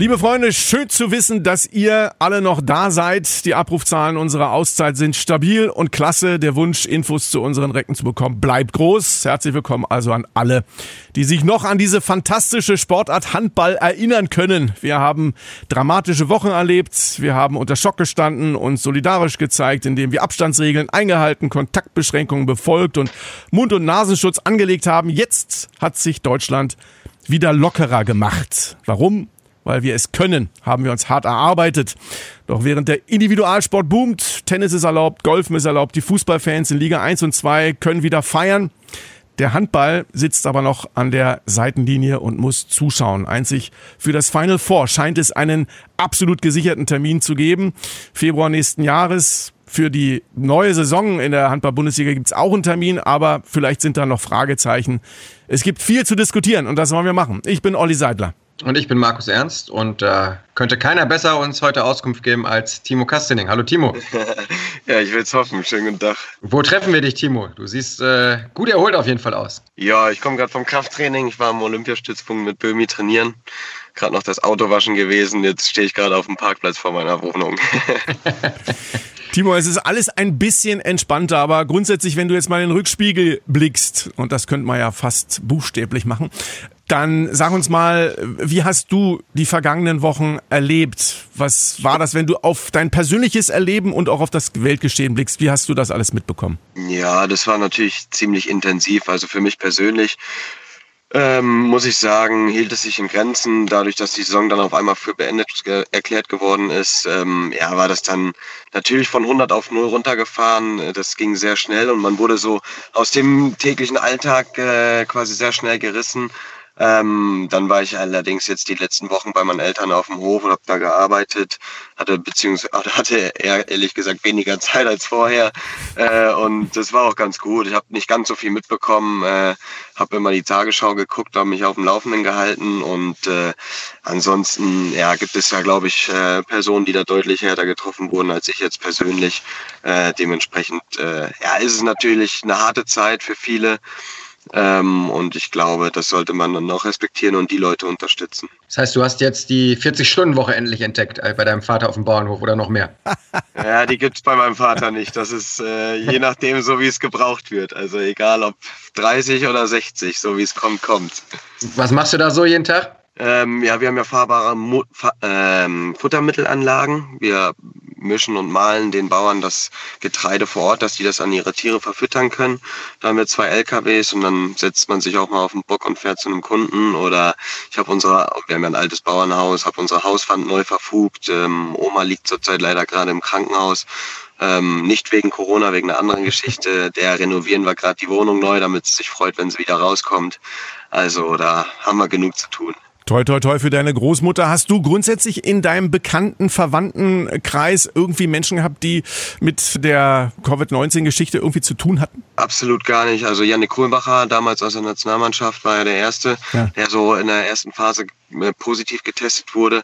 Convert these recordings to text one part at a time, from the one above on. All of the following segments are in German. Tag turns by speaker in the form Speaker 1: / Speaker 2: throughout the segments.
Speaker 1: Liebe Freunde, schön zu wissen, dass ihr alle noch da seid. Die Abrufzahlen unserer Auszeit sind stabil und klasse. Der Wunsch, Infos zu unseren Recken zu bekommen, bleibt groß. Herzlich willkommen also an alle, die sich noch an diese fantastische Sportart Handball erinnern können. Wir haben dramatische Wochen erlebt. Wir haben unter Schock gestanden und solidarisch gezeigt, indem wir Abstandsregeln eingehalten, Kontaktbeschränkungen befolgt und Mund- und Nasenschutz angelegt haben. Jetzt hat sich Deutschland wieder lockerer gemacht. Warum? Weil wir es können, haben wir uns hart erarbeitet. Doch während der Individualsport boomt, Tennis ist erlaubt, Golfen ist erlaubt, die Fußballfans in Liga 1 und 2 können wieder feiern. Der Handball sitzt aber noch an der Seitenlinie und muss zuschauen. Einzig für das Final Four scheint es einen absolut gesicherten Termin zu geben. Februar nächsten Jahres. Für die neue Saison in der Handball-Bundesliga gibt es auch einen Termin, aber vielleicht sind da noch Fragezeichen. Es gibt viel zu diskutieren und das wollen wir machen. Ich bin Olli Seidler.
Speaker 2: Und ich bin Markus Ernst und äh, könnte keiner besser uns heute Auskunft geben als Timo Kastening. Hallo Timo.
Speaker 3: ja, ich will es hoffen. Schönen guten Tag.
Speaker 2: Wo treffen wir dich, Timo? Du siehst äh, gut erholt auf jeden Fall aus.
Speaker 3: Ja, ich komme gerade vom Krafttraining. Ich war am Olympiastützpunkt mit Böhmi trainieren. Gerade noch das Auto waschen gewesen. Jetzt stehe ich gerade auf dem Parkplatz vor meiner Wohnung.
Speaker 1: Timo, es ist alles ein bisschen entspannter, aber grundsätzlich, wenn du jetzt mal in den Rückspiegel blickst, und das könnte man ja fast buchstäblich machen, dann sag uns mal, wie hast du die vergangenen Wochen erlebt? Was war das, wenn du auf dein persönliches Erleben und auch auf das Weltgeschehen blickst? Wie hast du das alles mitbekommen?
Speaker 3: Ja, das war natürlich ziemlich intensiv. Also für mich persönlich ähm, muss ich sagen, hielt es sich in Grenzen. Dadurch, dass die Saison dann auf einmal für beendet ge erklärt geworden ist, ähm, ja, war das dann natürlich von 100 auf 0 runtergefahren. Das ging sehr schnell und man wurde so aus dem täglichen Alltag äh, quasi sehr schnell gerissen. Ähm, dann war ich allerdings jetzt die letzten Wochen bei meinen Eltern auf dem Hof und habe da gearbeitet, hatte beziehungsweise hatte eher ehrlich gesagt weniger Zeit als vorher äh, und das war auch ganz gut. Ich habe nicht ganz so viel mitbekommen, äh, habe immer die Tagesschau geguckt, habe mich auf dem Laufenden gehalten und äh, ansonsten ja gibt es ja glaube ich äh, Personen, die da deutlich härter getroffen wurden als ich jetzt persönlich. Äh, dementsprechend äh, ja ist es natürlich eine harte Zeit für viele. Ähm, und ich glaube, das sollte man dann auch respektieren und die Leute unterstützen.
Speaker 2: Das heißt, du hast jetzt die 40-Stunden-Woche endlich entdeckt äh, bei deinem Vater auf dem Bauernhof oder noch mehr?
Speaker 3: ja, die gibt es bei meinem Vater nicht. Das ist äh, je nachdem so, wie es gebraucht wird. Also egal ob 30 oder 60, so wie es kommt, kommt.
Speaker 2: Was machst du da so jeden Tag?
Speaker 3: Ähm, ja, wir haben ja fahrbare Mo Fa ähm, Futtermittelanlagen. Wir mischen und mahlen den Bauern das Getreide vor Ort, dass die das an ihre Tiere verfüttern können. Da haben wir zwei LKWs und dann setzt man sich auch mal auf den Bock und fährt zu einem Kunden. Oder ich habe unser, wir haben ja ein altes Bauernhaus, habe unser Hauswand neu verfugt. Ähm, Oma liegt zurzeit leider gerade im Krankenhaus. Ähm, nicht wegen Corona, wegen einer anderen Geschichte. Der renovieren wir gerade die Wohnung neu, damit sie sich freut, wenn sie wieder rauskommt. Also da haben wir genug zu tun.
Speaker 1: Toi, toi, toi für deine Großmutter. Hast du grundsätzlich in deinem bekannten Verwandtenkreis irgendwie Menschen gehabt, die mit der Covid-19-Geschichte irgendwie zu tun hatten?
Speaker 3: Absolut gar nicht. Also Janik Kohlbacher, damals aus der Nationalmannschaft, war ja der Erste, ja. der so in der ersten Phase äh, positiv getestet wurde.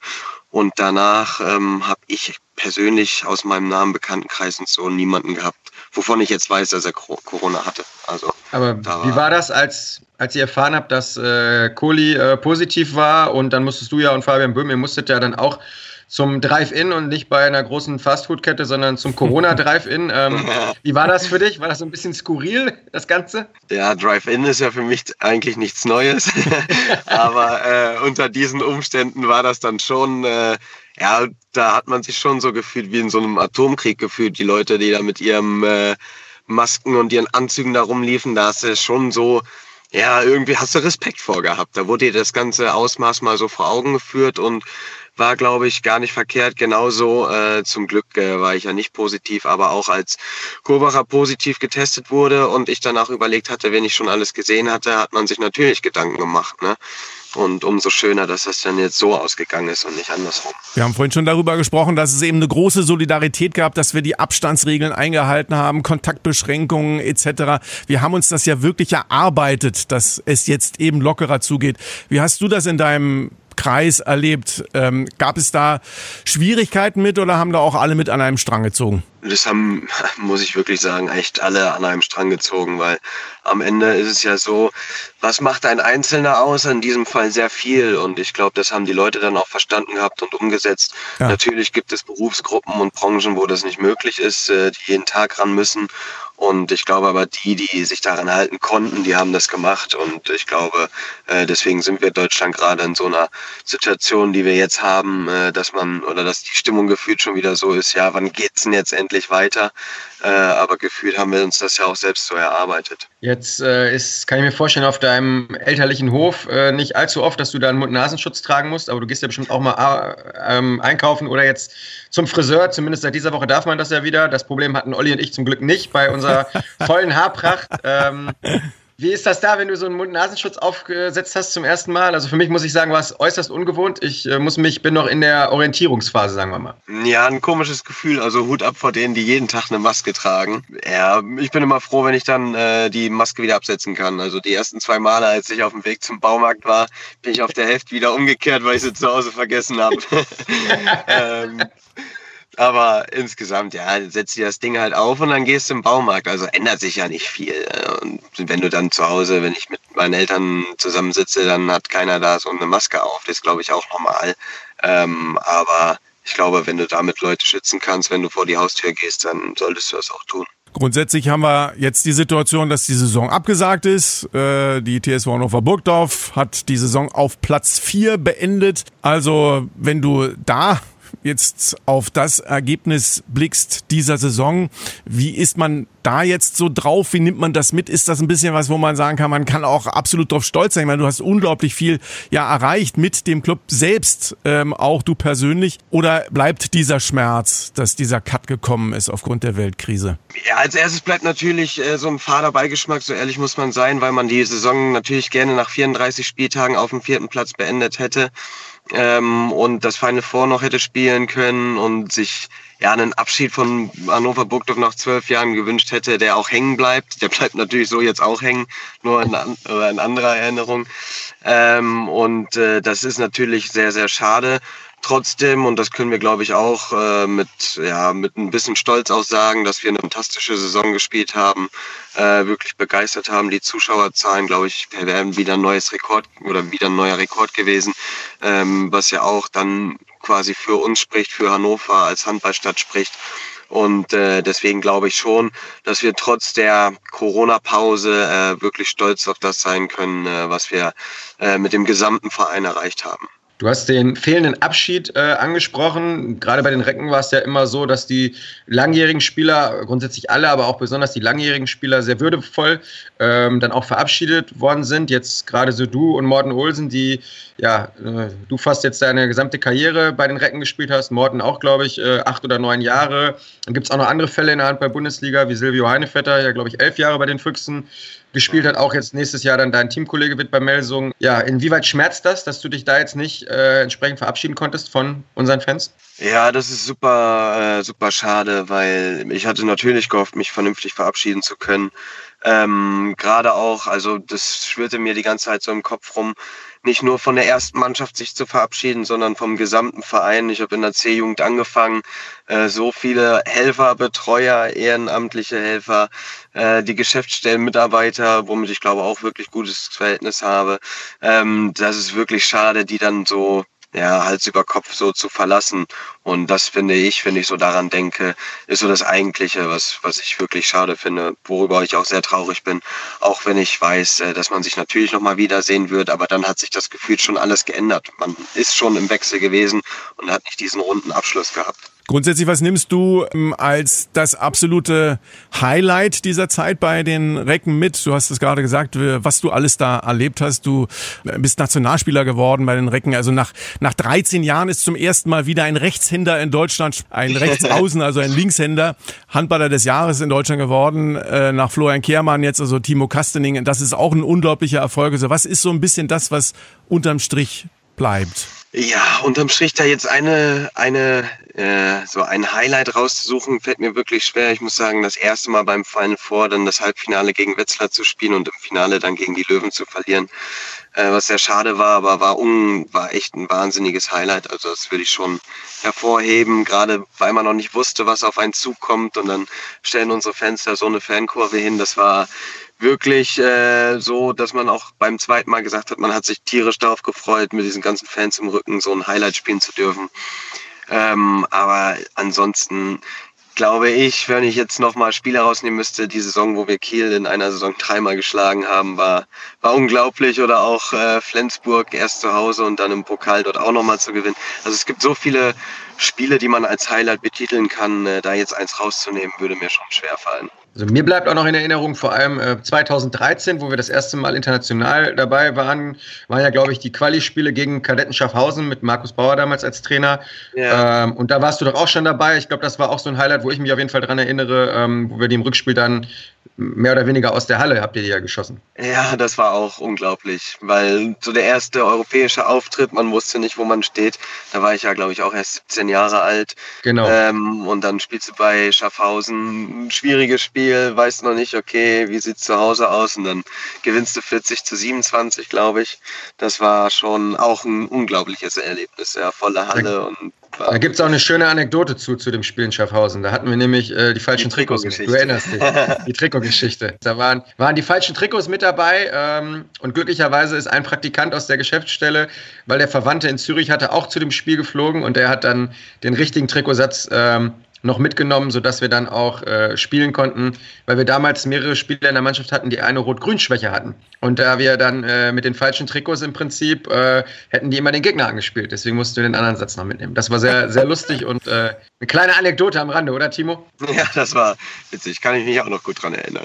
Speaker 3: Und danach ähm, habe ich persönlich aus meinem Namen bekannten Kreisen so niemanden gehabt, wovon ich jetzt weiß, dass er Corona hatte. Also,
Speaker 2: Aber da wie war das, als, als ihr erfahren habt, dass äh, Kohli äh, positiv war und dann musstest du ja und Fabian Böhm, ihr musstet ja dann auch zum Drive-In und nicht bei einer großen Fastfood-Kette, sondern zum Corona-Drive-In. Ähm, wie war das für dich? War das so ein bisschen skurril, das Ganze?
Speaker 3: Ja, Drive-In ist ja für mich eigentlich nichts Neues. Aber äh, unter diesen Umständen war das dann schon, äh, ja, da hat man sich schon so gefühlt wie in so einem Atomkrieg gefühlt. Die Leute, die da mit ihrem äh, Masken und ihren Anzügen da rumliefen, da hast du schon so ja, irgendwie hast du Respekt vorgehabt. Da wurde dir das ganze Ausmaß mal so vor Augen geführt und war, glaube ich, gar nicht verkehrt. Genauso äh, zum Glück äh, war ich ja nicht positiv, aber auch als Kurbacher positiv getestet wurde und ich danach überlegt hatte, wenn ich schon alles gesehen hatte, hat man sich natürlich Gedanken gemacht. Ne? Und umso schöner, dass das dann jetzt so ausgegangen ist und nicht andersrum.
Speaker 1: Wir haben vorhin schon darüber gesprochen, dass es eben eine große Solidarität gab, dass wir die Abstandsregeln eingehalten haben, Kontaktbeschränkungen etc. Wir haben uns das ja wirklich erarbeitet, dass es jetzt eben lockerer zugeht. Wie hast du das in deinem Kreis erlebt. Ähm, gab es da Schwierigkeiten mit oder haben da auch alle mit an einem Strang gezogen?
Speaker 3: Das haben, muss ich wirklich sagen, echt alle an einem Strang gezogen, weil am Ende ist es ja so, was macht ein Einzelner aus? In diesem Fall sehr viel. Und ich glaube, das haben die Leute dann auch verstanden gehabt und umgesetzt. Ja. Natürlich gibt es Berufsgruppen und Branchen, wo das nicht möglich ist, äh, die jeden Tag ran müssen. Und ich glaube aber, die, die sich daran halten konnten, die haben das gemacht. Und ich glaube, äh, deswegen sind wir Deutschland gerade in so einer Situation, die wir jetzt haben, äh, dass man oder dass die Stimmung gefühlt schon wieder so ist, ja, wann geht's denn jetzt endlich weiter? Äh, aber gefühlt haben wir uns das ja auch selbst so erarbeitet.
Speaker 2: Jetzt äh, ist, kann ich mir vorstellen, auf deinem elterlichen Hof äh, nicht allzu oft, dass du da einen Mund-Nasenschutz tragen musst, aber du gehst ja bestimmt auch mal äh, ähm, einkaufen oder jetzt zum Friseur. Zumindest seit dieser Woche darf man das ja wieder. Das Problem hatten Olli und ich zum Glück nicht bei unserer vollen Haarpracht. Ähm, wie ist das da, wenn du so einen Mund-Nasenschutz aufgesetzt hast zum ersten Mal? Also für mich muss ich sagen, war es äußerst ungewohnt. Ich äh, muss mich, bin noch in der Orientierungsphase, sagen wir mal.
Speaker 3: Ja, ein komisches Gefühl. Also Hut ab vor denen, die jeden Tag eine Maske tragen. Ja, ich bin immer froh, wenn ich dann äh, die Maske wieder absetzen kann. Also die ersten zwei Male, als ich auf dem Weg zum Baumarkt war, bin ich auf der Hälfte wieder umgekehrt, weil ich sie zu Hause vergessen habe. ähm, aber insgesamt, ja, setzt dir das Ding halt auf und dann gehst du im Baumarkt. Also ändert sich ja nicht viel. Und wenn du dann zu Hause, wenn ich mit meinen Eltern zusammensitze, dann hat keiner da so eine Maske auf. Das glaube ich, auch normal. Ähm, aber ich glaube, wenn du damit Leute schützen kannst, wenn du vor die Haustür gehst, dann solltest du das auch tun.
Speaker 1: Grundsätzlich haben wir jetzt die Situation, dass die Saison abgesagt ist. Äh, die TSV Hannover Burgdorf hat die Saison auf Platz 4 beendet. Also wenn du da jetzt auf das Ergebnis blickst dieser Saison, wie ist man da jetzt so drauf? Wie nimmt man das mit? Ist das ein bisschen was, wo man sagen kann, man kann auch absolut drauf stolz sein? Ich meine, du hast unglaublich viel ja erreicht mit dem Club selbst, ähm, auch du persönlich. Oder bleibt dieser Schmerz, dass dieser Cut gekommen ist aufgrund der Weltkrise?
Speaker 3: Ja, als erstes bleibt natürlich äh, so ein fader Beigeschmack, so ehrlich muss man sein, weil man die Saison natürlich gerne nach 34 Spieltagen auf dem vierten Platz beendet hätte ähm, und das Final Four noch hätte spielen können und sich ja einen Abschied von Hannover Burgdorf nach zwölf Jahren gewünscht hätte, der auch hängen bleibt. Der bleibt natürlich so jetzt auch hängen, nur in, in anderer Erinnerung. Ähm, und äh, das ist natürlich sehr, sehr schade trotzdem, und das können wir, glaube ich, auch äh, mit, ja, mit ein bisschen Stolz auch sagen, dass wir eine fantastische Saison gespielt haben, äh, wirklich begeistert haben. Die Zuschauerzahlen, glaube ich, wären wieder ein neues Rekord oder wieder ein neuer Rekord gewesen, ähm, was ja auch dann quasi für uns spricht, für Hannover als Handballstadt spricht. Und äh, deswegen glaube ich schon, dass wir trotz der Corona-Pause äh, wirklich stolz auf das sein können, äh, was wir äh, mit dem gesamten Verein erreicht haben.
Speaker 2: Du hast den fehlenden Abschied äh, angesprochen. Gerade bei den Recken war es ja immer so, dass die langjährigen Spieler, grundsätzlich alle, aber auch besonders die langjährigen Spieler sehr würdevoll ähm, dann auch verabschiedet worden sind. Jetzt gerade so du und Morten Olsen, die, ja, äh, du fast jetzt deine gesamte Karriere bei den Recken gespielt hast. Morten auch, glaube ich, äh, acht oder neun Jahre. Dann gibt es auch noch andere Fälle in der Handball-Bundesliga, wie Silvio Heinevetter, ja, glaube ich, elf Jahre bei den Füchsen gespielt hat, auch jetzt nächstes Jahr dann dein Teamkollege wird bei Melsung. Ja, inwieweit schmerzt das, dass du dich da jetzt nicht äh, entsprechend verabschieden konntest von unseren Fans?
Speaker 3: Ja, das ist super, äh, super schade, weil ich hatte natürlich gehofft, mich vernünftig verabschieden zu können. Ähm, Gerade auch, also das schwirrte mir die ganze Zeit so im Kopf rum, nicht nur von der ersten Mannschaft sich zu verabschieden, sondern vom gesamten Verein. Ich habe in der C-Jugend angefangen, äh, so viele Helfer, Betreuer, ehrenamtliche Helfer, äh, die Geschäftsstellenmitarbeiter, womit ich glaube auch wirklich gutes Verhältnis habe. Ähm, das ist wirklich schade, die dann so ja, Hals über Kopf so zu verlassen. Und das finde ich, wenn ich so daran denke, ist so das Eigentliche, was, was ich wirklich schade finde, worüber ich auch sehr traurig bin. Auch wenn ich weiß, äh, dass man sich natürlich nochmal wiedersehen wird, aber dann hat sich das Gefühl schon alles geändert. Man ist schon im Wechsel gewesen und hat nicht diesen runden Abschluss gehabt.
Speaker 1: Grundsätzlich, was nimmst du ähm, als das absolute Highlight dieser Zeit bei den Recken mit? Du hast es gerade gesagt, was du alles da erlebt hast. Du äh, bist Nationalspieler geworden bei den Recken. Also nach, nach 13 Jahren ist zum ersten Mal wieder ein Rechtshänder in Deutschland, ein Rechtsaußen, also ein Linkshänder, Handballer des Jahres in Deutschland geworden. Äh, nach Florian Kehrmann jetzt, also Timo Kastening. Das ist auch ein unglaublicher Erfolg. Also was ist so ein bisschen das, was unterm Strich bleibt?
Speaker 3: Ja, unterm Strich da jetzt eine, eine, äh, so ein Highlight rauszusuchen, fällt mir wirklich schwer. Ich muss sagen, das erste Mal beim Final Four dann das Halbfinale gegen Wetzlar zu spielen und im Finale dann gegen die Löwen zu verlieren, äh, was sehr schade war, aber war, un, war echt ein wahnsinniges Highlight. Also das würde ich schon hervorheben, gerade weil man noch nicht wusste, was auf einen zukommt und dann stellen unsere Fans da so eine Fankurve hin. Das war wirklich äh, so, dass man auch beim zweiten Mal gesagt hat, man hat sich tierisch darauf gefreut, mit diesen ganzen Fans im Rücken so ein Highlight spielen zu dürfen. Ähm, aber ansonsten glaube ich, wenn ich jetzt nochmal Spiele rausnehmen müsste, die Saison, wo wir Kiel in einer Saison dreimal geschlagen haben, war, war unglaublich. Oder auch äh, Flensburg erst zu Hause und dann im Pokal dort auch nochmal zu gewinnen. Also es gibt so viele Spiele, die man als Highlight betiteln kann. Äh, da jetzt eins rauszunehmen, würde mir schon schwer fallen.
Speaker 2: Also mir bleibt auch noch in Erinnerung, vor allem äh, 2013, wo wir das erste Mal international dabei waren, waren ja, glaube ich, die Quali-Spiele gegen Kadetten Schaffhausen mit Markus Bauer damals als Trainer. Ja. Ähm, und da warst du doch auch schon dabei. Ich glaube, das war auch so ein Highlight, wo ich mich auf jeden Fall dran erinnere, ähm, wo wir die im Rückspiel dann mehr oder weniger aus der Halle habt ihr die ja geschossen.
Speaker 3: Ja, das war auch unglaublich, weil so der erste europäische Auftritt, man wusste nicht, wo man steht. Da war ich ja, glaube ich, auch erst 17 Jahre alt.
Speaker 2: Genau.
Speaker 3: Ähm, und dann spielst du bei Schaffhausen ein schwieriges Spiel, weißt noch nicht, okay, wie sieht's zu Hause aus? Und dann gewinnst du 40 zu 27, glaube ich. Das war schon auch ein unglaubliches Erlebnis, ja, volle Halle und
Speaker 2: da gibt es auch eine schöne Anekdote zu, zu dem Spiel in Schaffhausen. Da hatten wir nämlich äh, die falschen die Trikots. Du erinnerst dich. die Trikotgeschichte. Da waren, waren die falschen Trikots mit dabei ähm, und glücklicherweise ist ein Praktikant aus der Geschäftsstelle, weil der Verwandte in Zürich hatte, auch zu dem Spiel geflogen und der hat dann den richtigen Trikotsatz ähm, noch mitgenommen, sodass wir dann auch äh, spielen konnten, weil wir damals mehrere Spieler in der Mannschaft hatten, die eine Rot-Grün-Schwäche hatten. Und da wir dann äh, mit den falschen Trikots im Prinzip äh, hätten die immer den Gegner angespielt. Deswegen mussten wir den anderen Satz noch mitnehmen. Das war sehr, sehr lustig und äh, eine kleine Anekdote am Rande, oder Timo?
Speaker 3: Ja, das war witzig. Kann ich mich auch noch gut dran erinnern.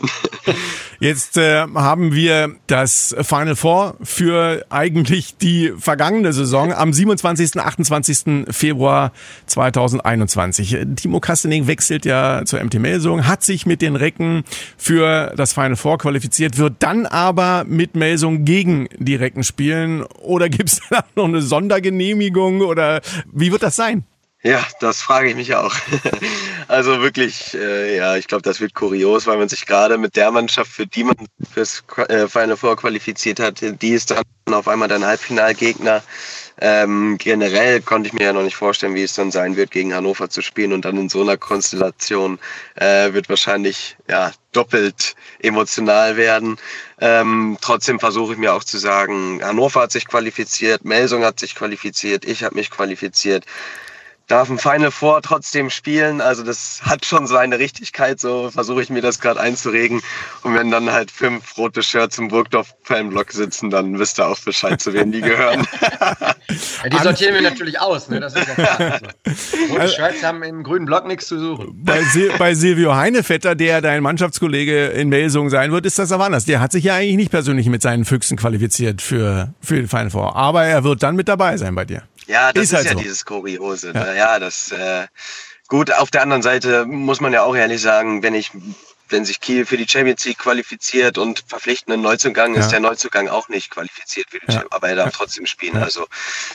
Speaker 1: Jetzt äh, haben wir das Final Four für eigentlich die vergangene Saison am 27. 28. Februar 2021. Timo Kastening wechselt ja zur MT Melsung, hat sich mit den Recken für das Final Four qualifiziert, wird dann aber mit Melsung gegen die Recken spielen. Oder gibt es da noch eine Sondergenehmigung oder wie wird das sein?
Speaker 3: Ja, das frage ich mich auch. Also wirklich, äh, ja, ich glaube, das wird kurios, weil man sich gerade mit der Mannschaft, für die man fürs äh, Final Four qualifiziert hat, die ist dann auf einmal dein Halbfinalgegner. Ähm, generell konnte ich mir ja noch nicht vorstellen, wie es dann sein wird, gegen Hannover zu spielen und dann in so einer Konstellation äh, wird wahrscheinlich ja doppelt emotional werden. Ähm, trotzdem versuche ich mir auch zu sagen, Hannover hat sich qualifiziert, Melsung hat sich qualifiziert, ich habe mich qualifiziert darf ein Final Four trotzdem spielen. Also das hat schon seine Richtigkeit, so versuche ich mir das gerade einzuregen. Und wenn dann halt fünf rote Shirts im Burgdorf-Fanblock sitzen, dann wisst ihr auch Bescheid, zu wem die gehören.
Speaker 2: ja, die sortieren wir natürlich aus, ne? das ist ja klar. Rote Shirts haben im grünen Block nichts zu suchen.
Speaker 1: Bei, Sil bei Silvio Heinevetter, der dein Mannschaftskollege in Melsung sein wird, ist das aber anders. Der hat sich ja eigentlich nicht persönlich mit seinen Füchsen qualifiziert für, für den Final Four. Aber er wird dann mit dabei sein bei dir.
Speaker 3: Ja, das ist, ist halt ja so. dieses Kuriose. Ja, ne? ja das äh, gut. Auf der anderen Seite muss man ja auch ehrlich sagen, wenn ich wenn sich Kiel für die Champions League qualifiziert und verpflichtend einen Neuzugang, ja. ist der Neuzugang auch nicht qualifiziert für die ja. Champions aber er darf trotzdem spielen. Also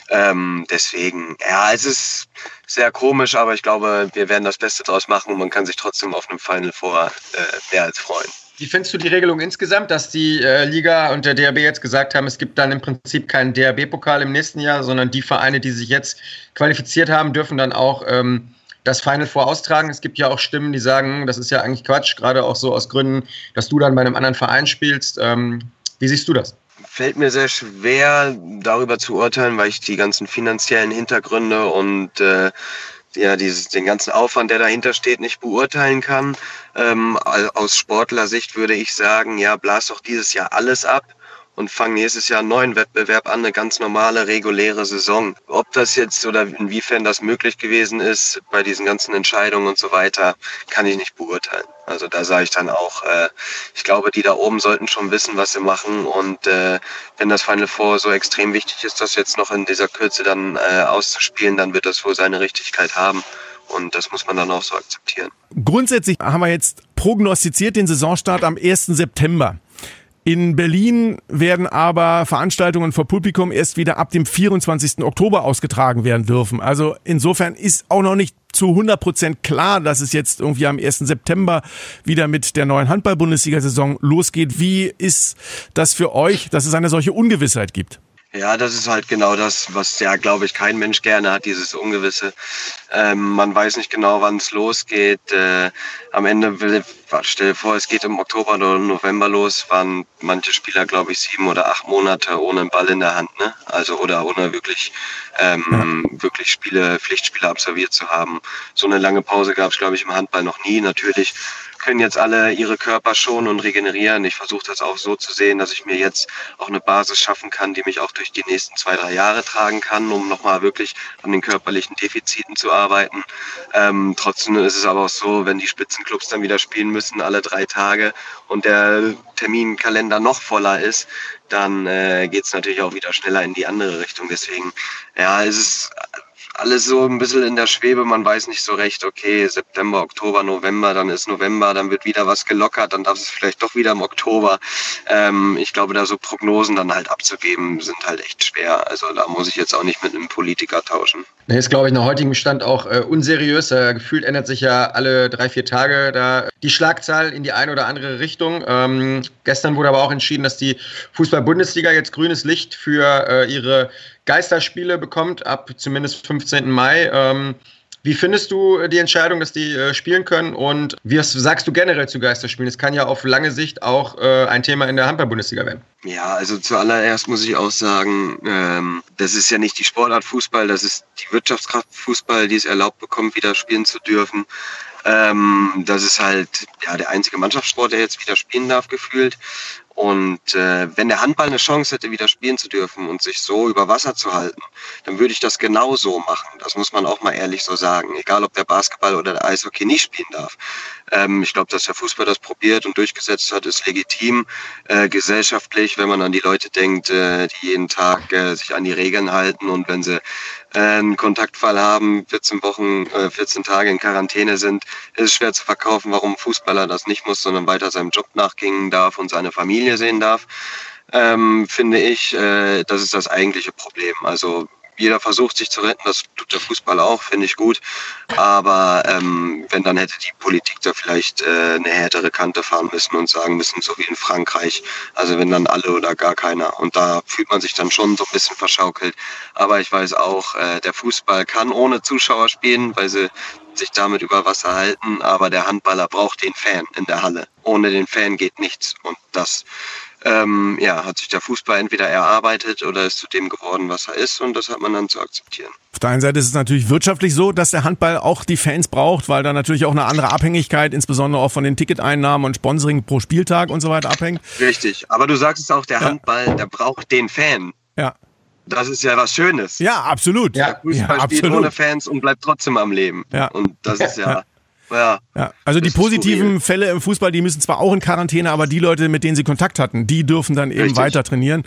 Speaker 3: ähm, deswegen, ja, es ist sehr komisch, aber ich glaube, wir werden das Beste draus machen und man kann sich trotzdem auf einem Final Four äh, mehr als freuen.
Speaker 2: Wie findest du die Regelung insgesamt, dass die äh, Liga und der DRB jetzt gesagt haben, es gibt dann im Prinzip keinen DRB-Pokal im nächsten Jahr, sondern die Vereine, die sich jetzt qualifiziert haben, dürfen dann auch ähm, das Final Four austragen. Es gibt ja auch Stimmen, die sagen, das ist ja eigentlich Quatsch, gerade auch so aus Gründen, dass du dann bei einem anderen Verein spielst. Ähm, wie siehst du das?
Speaker 3: Fällt mir sehr schwer, darüber zu urteilen, weil ich die ganzen finanziellen Hintergründe und äh, ja, dieses, den ganzen Aufwand, der dahinter steht, nicht beurteilen kann. Ähm, aus Sportlersicht würde ich sagen, ja, blas doch dieses Jahr alles ab und fangen nächstes Jahr einen neuen Wettbewerb an, eine ganz normale, reguläre Saison. Ob das jetzt oder inwiefern das möglich gewesen ist bei diesen ganzen Entscheidungen und so weiter, kann ich nicht beurteilen. Also da sage ich dann auch, äh, ich glaube, die da oben sollten schon wissen, was sie machen. Und äh, wenn das Final Four so extrem wichtig ist, das jetzt noch in dieser Kürze dann äh, auszuspielen, dann wird das wohl seine Richtigkeit haben. Und das muss man dann auch so akzeptieren.
Speaker 1: Grundsätzlich haben wir jetzt prognostiziert den Saisonstart am 1. September. In Berlin werden aber Veranstaltungen vor Publikum erst wieder ab dem 24. Oktober ausgetragen werden dürfen. Also insofern ist auch noch nicht zu 100 Prozent klar, dass es jetzt irgendwie am 1. September wieder mit der neuen Handball-Bundesliga-Saison losgeht. Wie ist das für euch, dass es eine solche Ungewissheit gibt?
Speaker 3: Ja, das ist halt genau das, was ja, glaube ich, kein Mensch gerne hat, dieses Ungewisse. Ähm, man weiß nicht genau, wann es losgeht. Äh, am Ende, will, stell dir vor, es geht im Oktober oder November los, waren manche Spieler, glaube ich, sieben oder acht Monate ohne einen Ball in der Hand, ne? Also oder ohne wirklich, ähm, wirklich Spiele, Pflichtspiele absolviert zu haben. So eine lange Pause gab es, glaube ich, im Handball noch nie. Natürlich können jetzt alle ihre Körper schonen und regenerieren. Ich versuche das auch so zu sehen, dass ich mir jetzt auch eine Basis schaffen kann, die mich auch durch die nächsten zwei, drei Jahre tragen kann, um nochmal wirklich an den körperlichen Defiziten zu arbeiten. Ähm, trotzdem ist es aber auch so, wenn die Spitzenclubs dann wieder spielen müssen, alle drei Tage und der Terminkalender noch voller ist, dann äh, geht es natürlich auch wieder schneller in die andere Richtung. Deswegen, ja, es ist alles so ein bisschen in der Schwebe. Man weiß nicht so recht, okay, September, Oktober, November, dann ist November, dann wird wieder was gelockert, dann darf es vielleicht doch wieder im Oktober. Ähm, ich glaube, da so Prognosen dann halt abzugeben, sind halt echt schwer. Also da muss ich jetzt auch nicht mit einem Politiker tauschen.
Speaker 2: Nee, ist, glaube ich, nach heutigem Stand auch äh, unseriös. Äh, gefühlt ändert sich ja alle drei, vier Tage da die Schlagzahl in die eine oder andere Richtung. Ähm, gestern wurde aber auch entschieden, dass die Fußball-Bundesliga jetzt grünes Licht für äh, ihre Geisterspiele bekommt, ab zumindest 15. Mai. Ähm, wie findest du die Entscheidung, dass die äh, spielen können und wie sagst du generell zu Geisterspielen? Es kann ja auf lange Sicht auch äh, ein Thema in der Handball-Bundesliga werden.
Speaker 3: Ja, also zuallererst muss ich auch sagen, ähm, das ist ja nicht die Sportart Fußball, das ist die Wirtschaftskraft Fußball, die es erlaubt bekommt, wieder spielen zu dürfen. Ähm, das ist halt ja der einzige Mannschaftssport, der jetzt wieder spielen darf, gefühlt. Und äh, wenn der Handball eine Chance hätte, wieder spielen zu dürfen und sich so über Wasser zu halten, dann würde ich das genau so machen. Das muss man auch mal ehrlich so sagen. Egal, ob der Basketball oder der Eishockey nicht spielen darf. Ähm, ich glaube, dass der Fußball das probiert und durchgesetzt hat, ist legitim. Äh, gesellschaftlich, wenn man an die Leute denkt, äh, die jeden Tag äh, sich an die Regeln halten und wenn sie einen Kontaktfall haben, 14 Wochen, äh, 14 Tage in Quarantäne sind, ist es schwer zu verkaufen, warum ein Fußballer das nicht muss, sondern weiter seinem Job nachgehen darf und seine Familie sehen darf. Ähm, finde ich, äh, das ist das eigentliche Problem. Also jeder versucht sich zu retten, das tut der Fußball auch, finde ich gut. Aber ähm, wenn, dann hätte die Politik da vielleicht äh, eine härtere Kante fahren müssen und sagen müssen, so wie in Frankreich, also wenn dann alle oder gar keiner. Und da fühlt man sich dann schon so ein bisschen verschaukelt. Aber ich weiß auch, äh, der Fußball kann ohne Zuschauer spielen, weil sie sich damit über Wasser halten, aber der Handballer braucht den Fan in der Halle. Ohne den Fan geht nichts. Und das ähm, ja, hat sich der Fußball entweder erarbeitet oder ist zu dem geworden, was er ist und das hat man dann zu akzeptieren.
Speaker 1: Auf der einen Seite ist es natürlich wirtschaftlich so, dass der Handball auch die Fans braucht, weil da natürlich auch eine andere Abhängigkeit, insbesondere auch von den Ticketeinnahmen und Sponsoring pro Spieltag und so weiter abhängt.
Speaker 3: Richtig, aber du sagst es auch, der ja. Handball, der braucht den Fan.
Speaker 1: Ja.
Speaker 3: Das ist ja was Schönes.
Speaker 1: Ja, absolut.
Speaker 3: Ja, Fußball ja, spielt ohne Fans und bleibt trotzdem am Leben. Ja. Und das ist ja ja.
Speaker 1: ja. Also die positiven Fälle im Fußball, die müssen zwar auch in Quarantäne, aber die Leute, mit denen sie Kontakt hatten, die dürfen dann eben Richtig. weiter trainieren.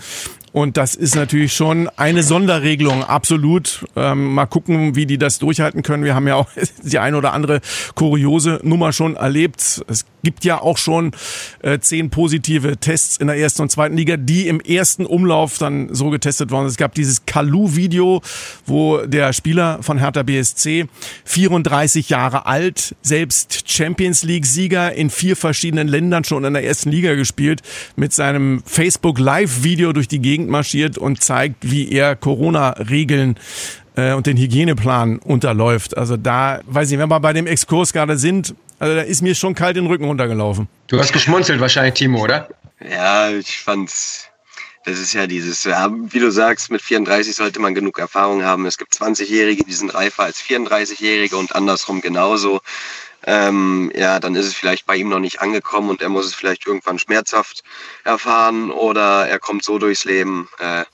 Speaker 1: Und das ist natürlich schon eine Sonderregelung, absolut. Ähm, mal gucken, wie die das durchhalten können. Wir haben ja auch die eine oder andere kuriose Nummer schon erlebt. Es gibt ja auch schon äh, zehn positive Tests in der ersten und zweiten Liga, die im ersten Umlauf dann so getestet worden sind. Es gab dieses Kalu-Video, wo der Spieler von Hertha BSC, 34 Jahre alt, selbst Champions League-Sieger in vier verschiedenen Ländern schon in der ersten Liga gespielt, mit seinem Facebook-Live-Video durch die Gegend Gegend marschiert und zeigt, wie er Corona-Regeln äh, und den Hygieneplan unterläuft. Also da, weiß ich, wenn wir bei dem Exkurs gerade sind, also da ist mir schon kalt den Rücken runtergelaufen.
Speaker 2: Du hast geschmunzelt wahrscheinlich, Timo, oder?
Speaker 3: Ja, ich fand's. Das ist ja dieses, ja, wie du sagst, mit 34 sollte man genug Erfahrung haben. Es gibt 20-Jährige, die sind reifer als 34-Jährige und andersrum genauso ähm, ja, dann ist es vielleicht bei ihm noch nicht angekommen und er muss es vielleicht irgendwann schmerzhaft erfahren oder er kommt so durchs Leben. Äh,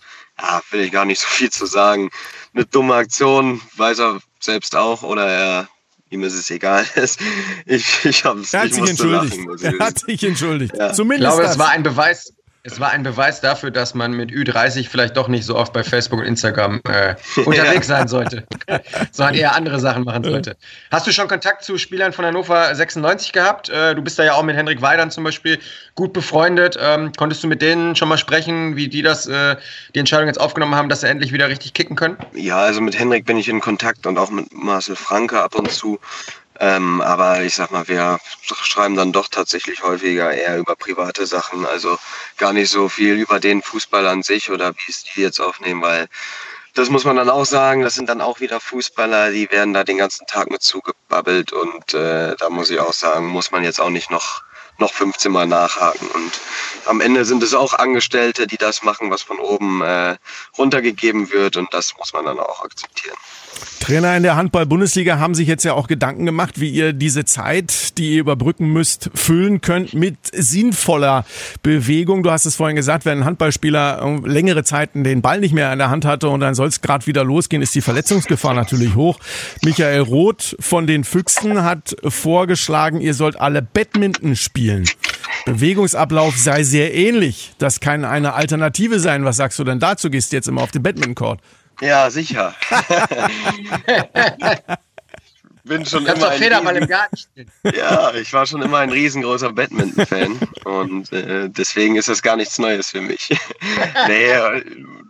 Speaker 3: ja, will ich gar nicht so viel zu sagen. Eine dumme Aktion, weiß er selbst auch oder er ihm ist es egal. Ich, ich hab's,
Speaker 1: er hat sich entschuldigt. Lachen, er hat sich entschuldigt. Ja.
Speaker 2: Zumindest ich glaube, das. es war ein Beweis, es war ein Beweis dafür, dass man mit Ü30 vielleicht doch nicht so oft bei Facebook und Instagram äh, unterwegs sein sollte, sondern eher andere Sachen machen sollte. Hast du schon Kontakt zu Spielern von Hannover 96 gehabt? Äh, du bist da ja auch mit Henrik Weidern zum Beispiel gut befreundet. Ähm, konntest du mit denen schon mal sprechen, wie die das, äh, die Entscheidung jetzt aufgenommen haben, dass sie endlich wieder richtig kicken können?
Speaker 3: Ja, also mit Henrik bin ich in Kontakt und auch mit Marcel Franke ab und zu. Ähm, aber ich sag mal, wir schreiben dann doch tatsächlich häufiger eher über private Sachen, also gar nicht so viel über den Fußball an sich oder wie es die jetzt aufnehmen, weil das muss man dann auch sagen, das sind dann auch wieder Fußballer, die werden da den ganzen Tag mit zugebabbelt und äh, da muss ich auch sagen, muss man jetzt auch nicht noch noch 15 Mal nachhaken. Und am Ende sind es auch Angestellte, die das machen, was von oben äh, runtergegeben wird. Und das muss man dann auch akzeptieren.
Speaker 1: Trainer in der Handball-Bundesliga haben sich jetzt ja auch Gedanken gemacht, wie ihr diese Zeit, die ihr überbrücken müsst, füllen könnt mit sinnvoller Bewegung. Du hast es vorhin gesagt, wenn ein Handballspieler längere Zeiten den Ball nicht mehr in der Hand hatte und dann soll es gerade wieder losgehen, ist die Verletzungsgefahr natürlich hoch. Michael Roth von den Füchsen hat vorgeschlagen, ihr sollt alle Badminton spielen. Bewegungsablauf sei sehr ähnlich. Das kann eine Alternative sein. Was sagst du denn dazu? Gehst du jetzt immer auf den Badminton-Court?
Speaker 3: Ja, sicher. bin schon immer
Speaker 2: doch Federball im Garten.
Speaker 3: Ja, ich war schon immer ein riesengroßer Badminton-Fan und äh, deswegen ist das gar nichts Neues für mich. nee,